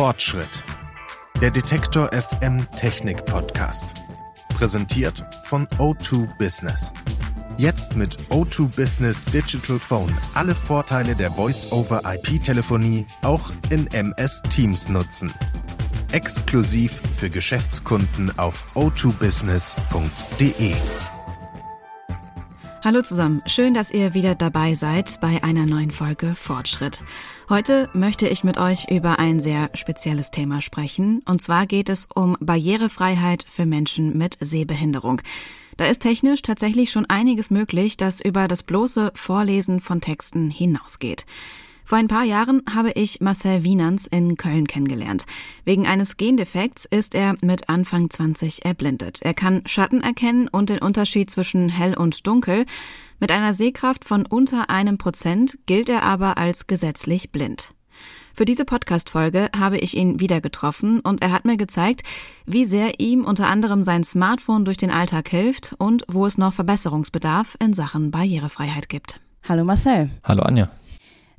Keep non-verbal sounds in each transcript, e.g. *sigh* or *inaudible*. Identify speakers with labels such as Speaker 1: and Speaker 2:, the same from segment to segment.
Speaker 1: Fortschritt. Der Detektor FM Technik Podcast. Präsentiert von O2 Business. Jetzt mit O2 Business Digital Phone alle Vorteile der Voice-over-IP-Telefonie auch in MS Teams nutzen. Exklusiv für Geschäftskunden auf o2business.de.
Speaker 2: Hallo zusammen, schön, dass ihr wieder dabei seid bei einer neuen Folge Fortschritt. Heute möchte ich mit euch über ein sehr spezielles Thema sprechen, und zwar geht es um Barrierefreiheit für Menschen mit Sehbehinderung. Da ist technisch tatsächlich schon einiges möglich, das über das bloße Vorlesen von Texten hinausgeht. Vor ein paar Jahren habe ich Marcel Wienans in Köln kennengelernt. Wegen eines Gendefekts ist er mit Anfang 20 erblindet. Er kann Schatten erkennen und den Unterschied zwischen hell und dunkel. Mit einer Sehkraft von unter einem Prozent gilt er aber als gesetzlich blind. Für diese Podcast-Folge habe ich ihn wieder getroffen und er hat mir gezeigt, wie sehr ihm unter anderem sein Smartphone durch den Alltag hilft und wo es noch Verbesserungsbedarf in Sachen Barrierefreiheit gibt. Hallo Marcel.
Speaker 3: Hallo Anja.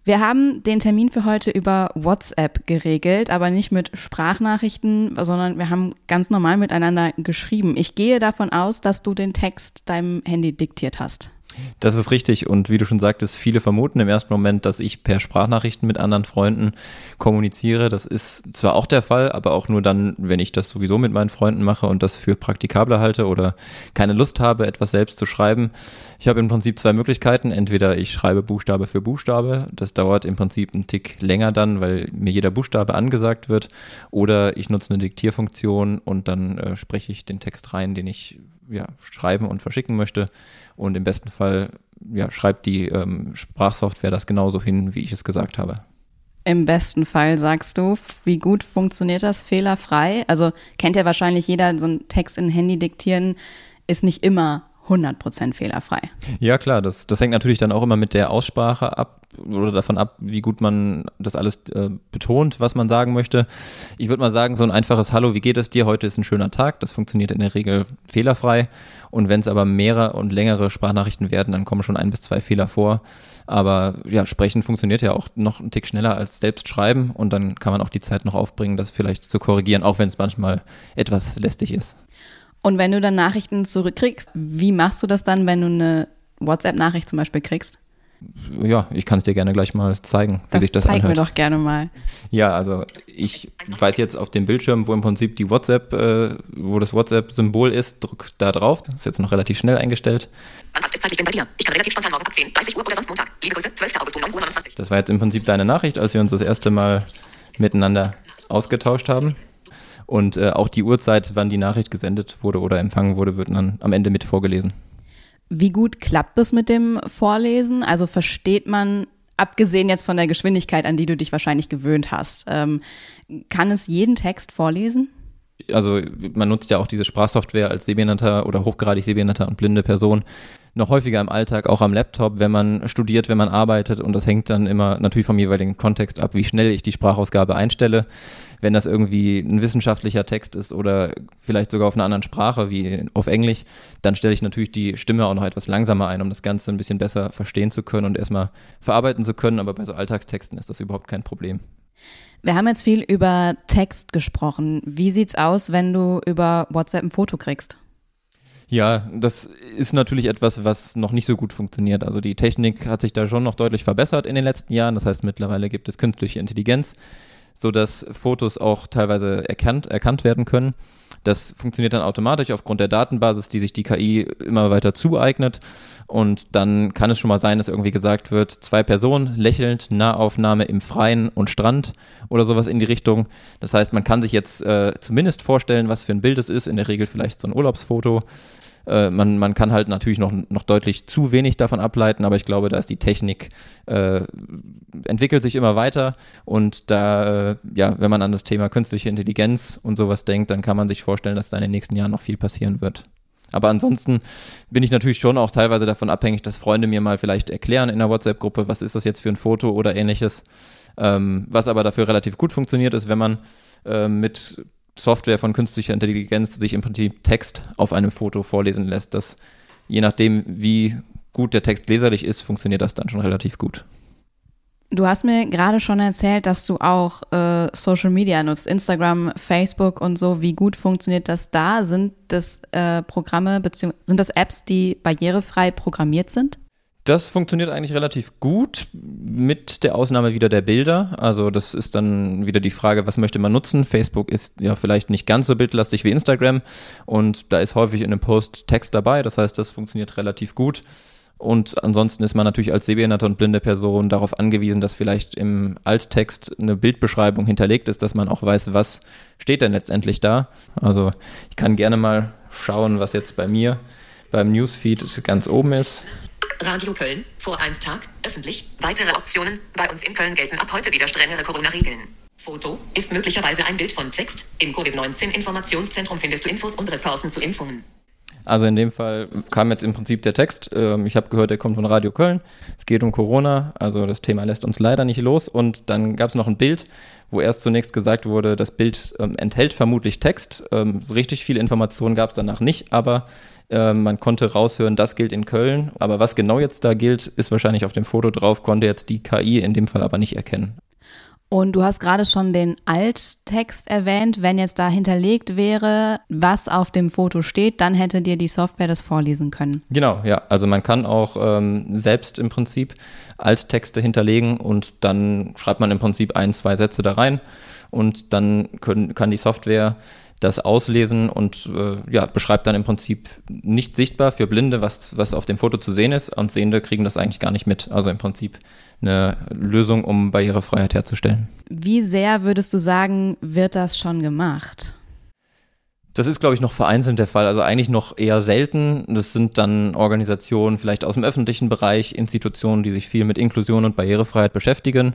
Speaker 2: Wir haben den Termin für heute über WhatsApp geregelt, aber nicht mit Sprachnachrichten, sondern wir haben ganz normal miteinander geschrieben. Ich gehe davon aus, dass du den Text deinem Handy diktiert hast.
Speaker 3: Das ist richtig und wie du schon sagtest, viele vermuten im ersten Moment, dass ich per Sprachnachrichten mit anderen Freunden kommuniziere. Das ist zwar auch der Fall, aber auch nur dann, wenn ich das sowieso mit meinen Freunden mache und das für praktikabler halte oder keine Lust habe, etwas selbst zu schreiben. Ich habe im Prinzip zwei Möglichkeiten. Entweder ich schreibe Buchstabe für Buchstabe, das dauert im Prinzip einen Tick länger dann, weil mir jeder Buchstabe angesagt wird, oder ich nutze eine Diktierfunktion und dann äh, spreche ich den Text rein, den ich ja, schreiben und verschicken möchte. Und im besten Fall ja, schreibt die ähm, Sprachsoftware das genauso hin, wie ich es gesagt habe.
Speaker 2: Im besten Fall sagst du, wie gut funktioniert das fehlerfrei? Also kennt ja wahrscheinlich jeder, so ein Text in Handy diktieren ist nicht immer 100% fehlerfrei.
Speaker 3: Ja, klar, das, das hängt natürlich dann auch immer mit der Aussprache ab oder davon ab, wie gut man das alles äh, betont, was man sagen möchte. Ich würde mal sagen, so ein einfaches Hallo, wie geht es dir? Heute ist ein schöner Tag. Das funktioniert in der Regel fehlerfrei. Und wenn es aber mehrere und längere Sprachnachrichten werden, dann kommen schon ein bis zwei Fehler vor. Aber ja, sprechen funktioniert ja auch noch einen Tick schneller als selbst schreiben und dann kann man auch die Zeit noch aufbringen, das vielleicht zu korrigieren, auch wenn es manchmal etwas lästig ist.
Speaker 2: Und wenn du dann Nachrichten zurückkriegst, wie machst du das dann, wenn du eine WhatsApp-Nachricht zum Beispiel kriegst?
Speaker 3: Ja, ich kann es dir gerne gleich mal zeigen, wie
Speaker 2: das
Speaker 3: sich das
Speaker 2: zeig
Speaker 3: anhört.
Speaker 2: mir doch gerne mal.
Speaker 3: Ja, also ich weiß jetzt auf dem Bildschirm, wo im Prinzip die WhatsApp, äh, wo das WhatsApp-Symbol ist, drück da drauf. Das ist jetzt noch relativ schnell eingestellt.
Speaker 4: Wann passt es zeitlich denn bei dir? Ich kann relativ spontan morgen ab 10, 30 Uhr oder sonst Montag. Liebe Grüße, 12. August um 9 Uhr 29.
Speaker 3: Das war jetzt im Prinzip deine Nachricht, als wir uns das erste Mal miteinander ausgetauscht haben. Und äh, auch die Uhrzeit, wann die Nachricht gesendet wurde oder empfangen wurde, wird dann am Ende mit vorgelesen.
Speaker 2: Wie gut klappt es mit dem Vorlesen? Also versteht man, abgesehen jetzt von der Geschwindigkeit, an die du dich wahrscheinlich gewöhnt hast, ähm, kann es jeden Text vorlesen?
Speaker 3: Also man nutzt ja auch diese Sprachsoftware als sehbehinderter oder hochgradig sehbehinderter und blinde Person noch häufiger im Alltag, auch am Laptop, wenn man studiert, wenn man arbeitet und das hängt dann immer natürlich vom jeweiligen Kontext ab, wie schnell ich die Sprachausgabe einstelle. Wenn das irgendwie ein wissenschaftlicher Text ist oder vielleicht sogar auf einer anderen Sprache wie auf Englisch, dann stelle ich natürlich die Stimme auch noch etwas langsamer ein, um das Ganze ein bisschen besser verstehen zu können und erstmal verarbeiten zu können, aber bei so Alltagstexten ist das überhaupt kein Problem.
Speaker 2: Wir haben jetzt viel über Text gesprochen. Wie sieht's aus, wenn du über WhatsApp ein Foto kriegst?
Speaker 3: Ja, das ist natürlich etwas, was noch nicht so gut funktioniert. Also die Technik hat sich da schon noch deutlich verbessert in den letzten Jahren. Das heißt, mittlerweile gibt es künstliche Intelligenz, sodass Fotos auch teilweise erkannt, erkannt werden können. Das funktioniert dann automatisch aufgrund der Datenbasis, die sich die KI immer weiter zueignet. Und dann kann es schon mal sein, dass irgendwie gesagt wird, zwei Personen lächelnd, Nahaufnahme im Freien und Strand oder sowas in die Richtung. Das heißt, man kann sich jetzt äh, zumindest vorstellen, was für ein Bild es ist. In der Regel vielleicht so ein Urlaubsfoto. Äh, man, man kann halt natürlich noch, noch deutlich zu wenig davon ableiten, aber ich glaube, da ist die Technik, äh, entwickelt sich immer weiter und da, äh, ja, wenn man an das Thema künstliche Intelligenz und sowas denkt, dann kann man sich vorstellen, dass da in den nächsten Jahren noch viel passieren wird. Aber ansonsten bin ich natürlich schon auch teilweise davon abhängig, dass Freunde mir mal vielleicht erklären in der WhatsApp-Gruppe, was ist das jetzt für ein Foto oder ähnliches. Ähm, was aber dafür relativ gut funktioniert, ist, wenn man äh, mit Software von künstlicher Intelligenz sich im Prinzip Text auf einem Foto vorlesen lässt. Das, je nachdem, wie gut der Text leserlich ist, funktioniert das dann schon relativ gut.
Speaker 2: Du hast mir gerade schon erzählt, dass du auch äh, Social Media nutzt, Instagram, Facebook und so. Wie gut funktioniert das da? Sind das äh, Programme bzw. sind das Apps, die barrierefrei programmiert sind?
Speaker 3: Das funktioniert eigentlich relativ gut, mit der Ausnahme wieder der Bilder. Also das ist dann wieder die Frage, was möchte man nutzen. Facebook ist ja vielleicht nicht ganz so bildlastig wie Instagram und da ist häufig in einem Post Text dabei. Das heißt, das funktioniert relativ gut. Und ansonsten ist man natürlich als sehbehinderte und blinde Person darauf angewiesen, dass vielleicht im Alttext eine Bildbeschreibung hinterlegt ist, dass man auch weiß, was steht denn letztendlich da. Also ich kann gerne mal schauen, was jetzt bei mir beim Newsfeed ganz oben ist.
Speaker 4: Radio Köln, vor 1 Tag, öffentlich. Weitere Optionen. Bei uns in Köln gelten ab heute wieder strengere Corona-Regeln. Foto ist möglicherweise ein Bild von Text. Im Covid-19-Informationszentrum findest du Infos und Ressourcen zu Impfungen.
Speaker 3: Also in dem Fall kam jetzt im Prinzip der Text. Ähm, ich habe gehört, der kommt von Radio Köln. Es geht um Corona. Also das Thema lässt uns leider nicht los. Und dann gab es noch ein Bild, wo erst zunächst gesagt wurde, das Bild ähm, enthält vermutlich Text. Ähm, richtig viele Informationen gab es danach nicht, aber man konnte raushören, das gilt in Köln. Aber was genau jetzt da gilt, ist wahrscheinlich auf dem Foto drauf, konnte jetzt die KI in dem Fall aber nicht erkennen.
Speaker 2: Und du hast gerade schon den Alttext erwähnt. Wenn jetzt da hinterlegt wäre, was auf dem Foto steht, dann hätte dir die Software das vorlesen können.
Speaker 3: Genau, ja. Also man kann auch ähm, selbst im Prinzip Alttexte hinterlegen und dann schreibt man im Prinzip ein, zwei Sätze da rein und dann können, kann die Software das auslesen und äh, ja, beschreibt dann im Prinzip nicht sichtbar für Blinde, was, was auf dem Foto zu sehen ist und Sehende kriegen das eigentlich gar nicht mit. Also im Prinzip eine Lösung, um Barrierefreiheit herzustellen.
Speaker 2: Wie sehr würdest du sagen, wird das schon gemacht?
Speaker 3: Das ist, glaube ich, noch vereinzelt der Fall. Also eigentlich noch eher selten. Das sind dann Organisationen vielleicht aus dem öffentlichen Bereich, Institutionen, die sich viel mit Inklusion und Barrierefreiheit beschäftigen.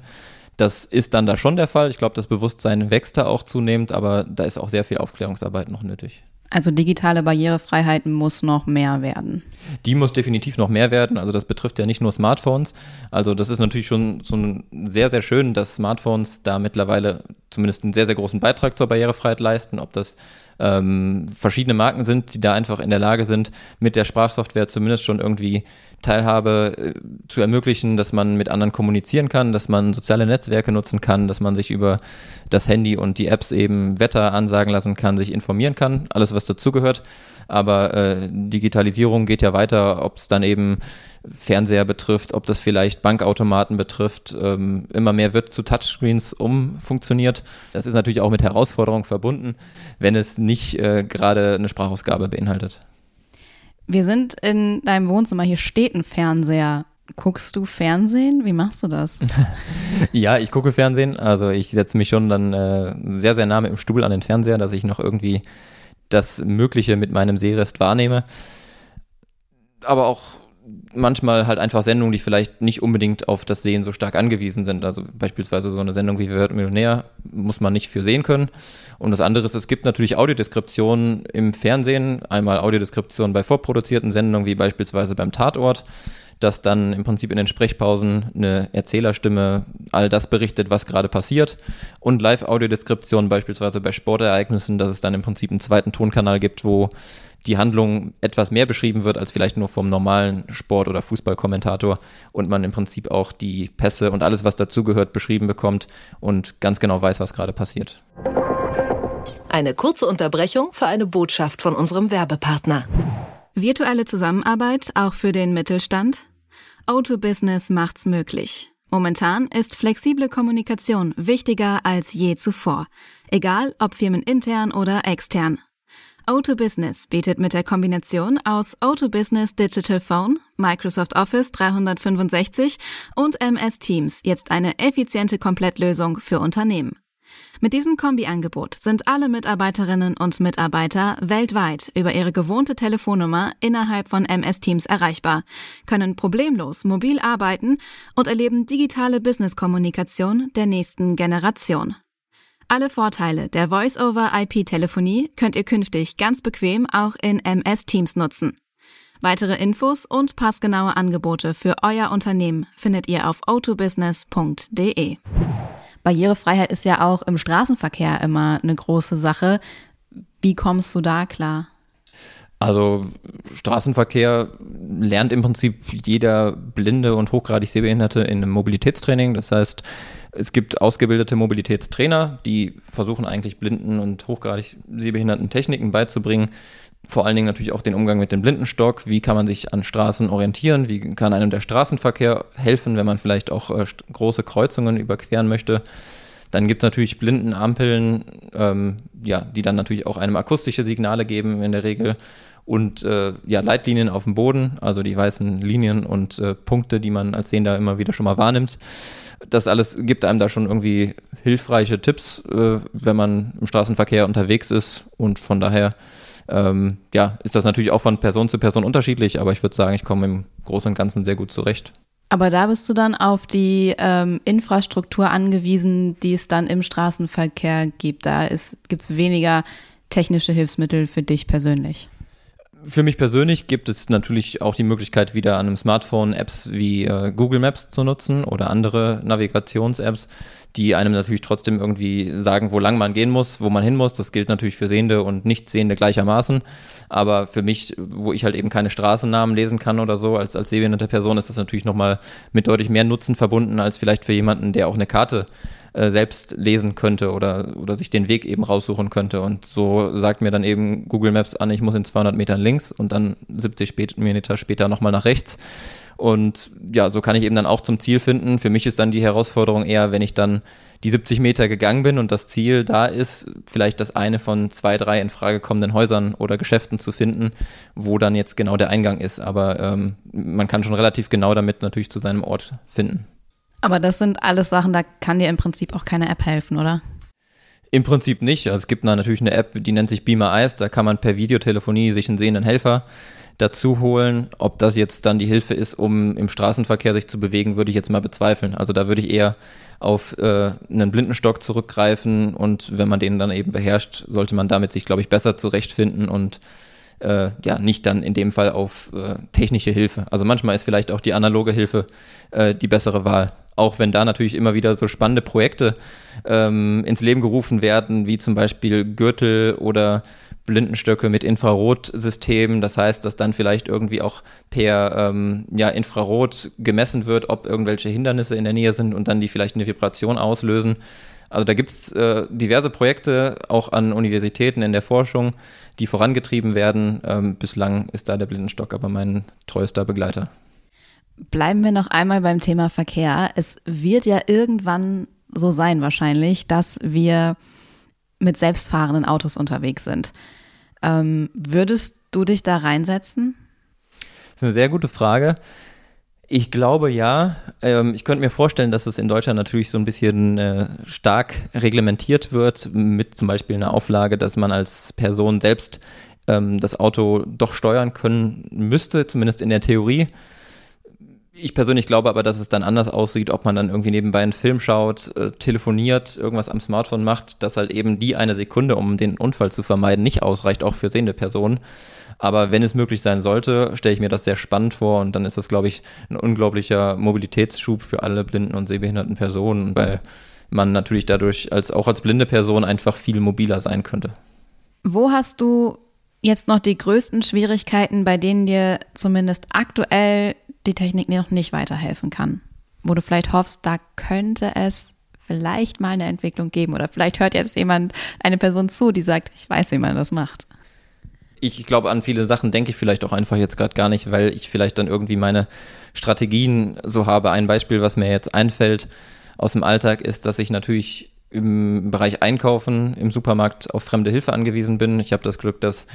Speaker 3: Das ist dann da schon der Fall. Ich glaube, das Bewusstsein wächst da auch zunehmend, aber da ist auch sehr viel Aufklärungsarbeit noch nötig.
Speaker 2: Also digitale Barrierefreiheit muss noch mehr werden.
Speaker 3: Die muss definitiv noch mehr werden. Also das betrifft ja nicht nur Smartphones. Also das ist natürlich schon, schon sehr, sehr schön, dass Smartphones da mittlerweile zumindest einen sehr, sehr großen Beitrag zur Barrierefreiheit leisten. Ob das ähm, verschiedene Marken sind, die da einfach in der Lage sind, mit der Sprachsoftware zumindest schon irgendwie Teilhabe äh, zu ermöglichen, dass man mit anderen kommunizieren kann, dass man soziale Netzwerke nutzen kann, dass man sich über das Handy und die Apps eben Wetter ansagen lassen kann, sich informieren kann, alles was dazugehört. Aber äh, Digitalisierung geht ja weiter, ob es dann eben Fernseher betrifft, ob das vielleicht Bankautomaten betrifft. Ähm, immer mehr wird zu Touchscreens umfunktioniert. Das ist natürlich auch mit Herausforderungen verbunden, wenn es nicht äh, gerade eine Sprachausgabe beinhaltet.
Speaker 2: Wir sind in deinem Wohnzimmer, hier steht ein Fernseher. Guckst du Fernsehen? Wie machst du das? *laughs*
Speaker 3: ja, ich gucke Fernsehen. Also ich setze mich schon dann äh, sehr, sehr nah mit dem Stuhl an den Fernseher, dass ich noch irgendwie das Mögliche mit meinem Sehrest wahrnehme. Aber auch manchmal halt einfach Sendungen, die vielleicht nicht unbedingt auf das Sehen so stark angewiesen sind. Also beispielsweise so eine Sendung wie Wer wird Millionär muss man nicht für sehen können. Und das andere ist, es gibt natürlich Audiodeskriptionen im Fernsehen, einmal Audiodeskriptionen bei vorproduzierten Sendungen wie beispielsweise beim Tatort dass dann im Prinzip in den Sprechpausen eine Erzählerstimme all das berichtet, was gerade passiert. Und Live-Audiodeskription beispielsweise bei Sportereignissen, dass es dann im Prinzip einen zweiten Tonkanal gibt, wo die Handlung etwas mehr beschrieben wird als vielleicht nur vom normalen Sport- oder Fußballkommentator und man im Prinzip auch die Pässe und alles, was dazugehört, beschrieben bekommt und ganz genau weiß, was gerade passiert.
Speaker 5: Eine kurze Unterbrechung für eine Botschaft von unserem Werbepartner.
Speaker 2: Virtuelle Zusammenarbeit auch für den Mittelstand? O2 Business macht's möglich. Momentan ist flexible Kommunikation wichtiger als je zuvor, egal ob firmenintern oder extern. O2 Business bietet mit der Kombination aus O2 Business Digital Phone, Microsoft Office 365 und MS Teams jetzt eine effiziente Komplettlösung für Unternehmen. Mit diesem Kombi-Angebot sind alle Mitarbeiterinnen und Mitarbeiter weltweit über ihre gewohnte Telefonnummer innerhalb von MS Teams erreichbar, können problemlos mobil arbeiten und erleben digitale Business-Kommunikation der nächsten Generation. Alle Vorteile der Voice-over-IP-Telefonie könnt ihr künftig ganz bequem auch in MS Teams nutzen. Weitere Infos und passgenaue Angebote für euer Unternehmen findet ihr auf autobusiness.de. Barrierefreiheit ist ja auch im Straßenverkehr immer eine große Sache. Wie kommst du da klar?
Speaker 3: Also Straßenverkehr lernt im Prinzip jeder blinde und hochgradig Sehbehinderte in einem Mobilitätstraining. Das heißt, es gibt ausgebildete Mobilitätstrainer, die versuchen eigentlich blinden und hochgradig sehbehinderten Techniken beizubringen. Vor allen Dingen natürlich auch den Umgang mit dem Blindenstock. Wie kann man sich an Straßen orientieren? Wie kann einem der Straßenverkehr helfen, wenn man vielleicht auch äh, große Kreuzungen überqueren möchte? Dann gibt es natürlich Blindenampeln, ähm, ja, die dann natürlich auch einem akustische Signale geben in der Regel. Und äh, ja, Leitlinien auf dem Boden, also die weißen Linien und äh, Punkte, die man als Sehender immer wieder schon mal wahrnimmt. Das alles gibt einem da schon irgendwie hilfreiche Tipps, äh, wenn man im Straßenverkehr unterwegs ist. Und von daher ähm, ja, ist das natürlich auch von Person zu Person unterschiedlich, aber ich würde sagen, ich komme im Großen und Ganzen sehr gut zurecht.
Speaker 2: Aber da bist du dann auf die ähm, Infrastruktur angewiesen, die es dann im Straßenverkehr gibt. Da gibt es weniger technische Hilfsmittel für dich persönlich.
Speaker 3: Für mich persönlich gibt es natürlich auch die Möglichkeit, wieder an einem Smartphone Apps wie äh, Google Maps zu nutzen oder andere Navigations-Apps, die einem natürlich trotzdem irgendwie sagen, wo lang man gehen muss, wo man hin muss. Das gilt natürlich für Sehende und Nichtsehende gleichermaßen. Aber für mich, wo ich halt eben keine Straßennamen lesen kann oder so, als, als sehbehinderte Person, ist das natürlich nochmal mit deutlich mehr Nutzen verbunden, als vielleicht für jemanden, der auch eine Karte äh, selbst lesen könnte oder, oder sich den Weg eben raussuchen könnte. Und so sagt mir dann eben Google Maps an, ich muss in 200 Metern links und dann 70 Meter später nochmal nach rechts. Und ja, so kann ich eben dann auch zum Ziel finden. Für mich ist dann die Herausforderung eher, wenn ich dann die 70 Meter gegangen bin und das Ziel da ist, vielleicht das eine von zwei, drei in Frage kommenden Häusern oder Geschäften zu finden, wo dann jetzt genau der Eingang ist. Aber ähm, man kann schon relativ genau damit natürlich zu seinem Ort finden.
Speaker 2: Aber das sind alles Sachen, da kann dir im Prinzip auch keine App helfen, oder?
Speaker 3: Im Prinzip nicht. Also es gibt natürlich eine App, die nennt sich Beamer Eyes. Da kann man per Videotelefonie sich einen sehenden Helfer dazu holen. Ob das jetzt dann die Hilfe ist, um im Straßenverkehr sich zu bewegen, würde ich jetzt mal bezweifeln. Also da würde ich eher auf äh, einen Blindenstock zurückgreifen und wenn man den dann eben beherrscht, sollte man damit sich, glaube ich, besser zurechtfinden und äh, ja, nicht dann in dem Fall auf äh, technische Hilfe. Also manchmal ist vielleicht auch die analoge Hilfe äh, die bessere Wahl. Auch wenn da natürlich immer wieder so spannende Projekte ähm, ins Leben gerufen werden, wie zum Beispiel Gürtel oder Blindenstöcke mit Infrarotsystemen. Das heißt, dass dann vielleicht irgendwie auch per ähm, ja, Infrarot gemessen wird, ob irgendwelche Hindernisse in der Nähe sind und dann die vielleicht eine Vibration auslösen. Also da gibt es äh, diverse Projekte auch an Universitäten in der Forschung, die vorangetrieben werden. Ähm, bislang ist da der Blindenstock aber mein treuester Begleiter.
Speaker 2: Bleiben wir noch einmal beim Thema Verkehr. Es wird ja irgendwann so sein wahrscheinlich, dass wir mit selbstfahrenden Autos unterwegs sind. Ähm, würdest du dich da reinsetzen?
Speaker 3: Das ist eine sehr gute Frage. Ich glaube ja. Ähm, ich könnte mir vorstellen, dass es in Deutschland natürlich so ein bisschen äh, stark reglementiert wird, mit zum Beispiel einer Auflage, dass man als Person selbst ähm, das Auto doch steuern können müsste, zumindest in der Theorie. Ich persönlich glaube aber, dass es dann anders aussieht, ob man dann irgendwie nebenbei einen Film schaut, äh, telefoniert, irgendwas am Smartphone macht, dass halt eben die eine Sekunde, um den Unfall zu vermeiden, nicht ausreicht, auch für sehende Personen. Aber wenn es möglich sein sollte, stelle ich mir das sehr spannend vor und dann ist das, glaube ich, ein unglaublicher Mobilitätsschub für alle blinden und sehbehinderten Personen, weil man natürlich dadurch als auch als blinde Person einfach viel mobiler sein könnte.
Speaker 2: Wo hast du jetzt noch die größten Schwierigkeiten, bei denen dir zumindest aktuell die Technik noch nicht weiterhelfen kann? Wo du vielleicht hoffst, da könnte es vielleicht mal eine Entwicklung geben oder vielleicht hört jetzt jemand, eine Person zu, die sagt, ich weiß, wie man das macht.
Speaker 3: Ich glaube, an viele Sachen denke ich vielleicht auch einfach jetzt gerade gar nicht, weil ich vielleicht dann irgendwie meine Strategien so habe. Ein Beispiel, was mir jetzt einfällt aus dem Alltag, ist, dass ich natürlich im Bereich Einkaufen im Supermarkt auf fremde Hilfe angewiesen bin. Ich habe das Glück, dass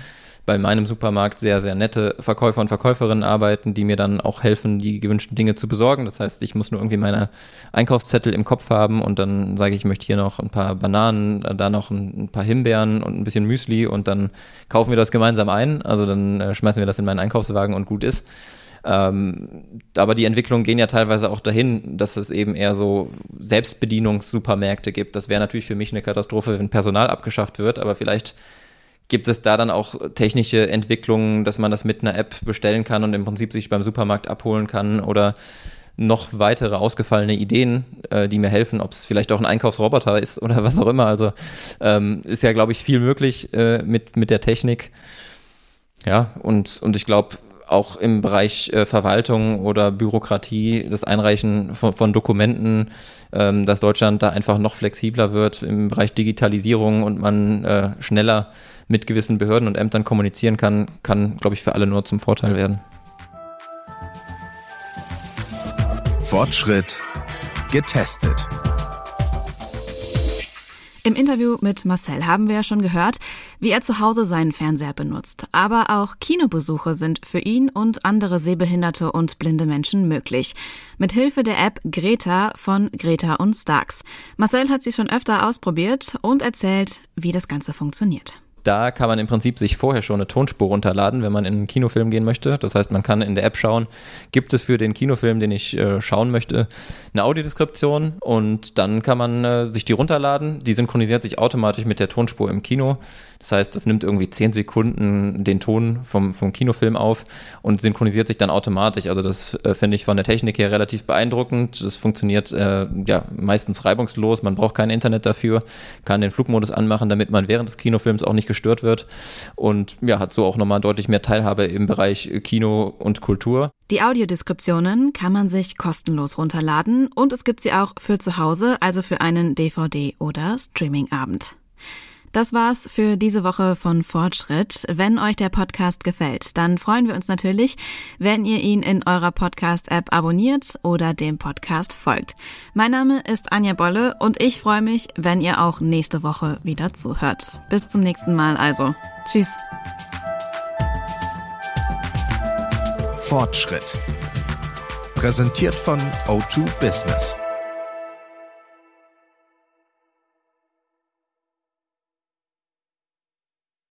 Speaker 3: bei meinem Supermarkt sehr, sehr nette Verkäufer und Verkäuferinnen arbeiten, die mir dann auch helfen, die gewünschten Dinge zu besorgen. Das heißt, ich muss nur irgendwie meine Einkaufszettel im Kopf haben und dann sage ich, ich möchte hier noch ein paar Bananen, da noch ein, paar Himbeeren und ein bisschen Müsli und dann kaufen wir das gemeinsam ein. Also dann äh, schmeißen wir das in meinen Einkaufswagen und gut ist. Ähm, aber die Entwicklungen gehen ja teilweise auch dahin, dass es eben eher so Selbstbedienungssupermärkte gibt. Das wäre natürlich für mich eine Katastrophe, wenn Personal abgeschafft wird, aber vielleicht gibt es da dann auch technische Entwicklungen, dass man das mit einer App bestellen kann und im Prinzip sich beim Supermarkt abholen kann oder noch weitere ausgefallene Ideen, äh, die mir helfen, ob es vielleicht auch ein Einkaufsroboter ist oder was auch immer. Also ähm, ist ja, glaube ich, viel möglich äh, mit, mit der Technik. Ja, und, und ich glaube, auch im Bereich äh, Verwaltung oder Bürokratie, das Einreichen von, von Dokumenten, ähm, dass Deutschland da einfach noch flexibler wird im Bereich Digitalisierung und man äh, schneller mit gewissen Behörden und Ämtern kommunizieren kann, kann, glaube ich, für alle nur zum Vorteil werden.
Speaker 1: Fortschritt getestet.
Speaker 2: Im Interview mit Marcel haben wir ja schon gehört, wie er zu Hause seinen Fernseher benutzt. Aber auch Kinobesuche sind für ihn und andere sehbehinderte und blinde Menschen möglich. Mit Hilfe der App Greta von Greta und Starks. Marcel hat sie schon öfter ausprobiert und erzählt, wie das Ganze funktioniert.
Speaker 3: Da kann man im Prinzip sich vorher schon eine Tonspur runterladen, wenn man in einen Kinofilm gehen möchte. Das heißt, man kann in der App schauen, gibt es für den Kinofilm, den ich äh, schauen möchte, eine Audiodeskription und dann kann man äh, sich die runterladen. Die synchronisiert sich automatisch mit der Tonspur im Kino. Das heißt, das nimmt irgendwie 10 Sekunden den Ton vom, vom Kinofilm auf und synchronisiert sich dann automatisch. Also das äh, finde ich von der Technik her relativ beeindruckend. Das funktioniert äh, ja meistens reibungslos. Man braucht kein Internet dafür, kann den Flugmodus anmachen, damit man während des Kinofilms auch nicht gestört wird und ja, hat so auch nochmal deutlich mehr Teilhabe im Bereich Kino und Kultur.
Speaker 2: Die Audiodeskriptionen kann man sich kostenlos runterladen und es gibt sie auch für zu Hause, also für einen DVD- oder Streamingabend. Das war's für diese Woche von Fortschritt. Wenn euch der Podcast gefällt, dann freuen wir uns natürlich, wenn ihr ihn in eurer Podcast-App abonniert oder dem Podcast folgt. Mein Name ist Anja Bolle und ich freue mich, wenn ihr auch nächste Woche wieder zuhört. Bis zum nächsten Mal also. Tschüss.
Speaker 1: Fortschritt. Präsentiert von O2 Business.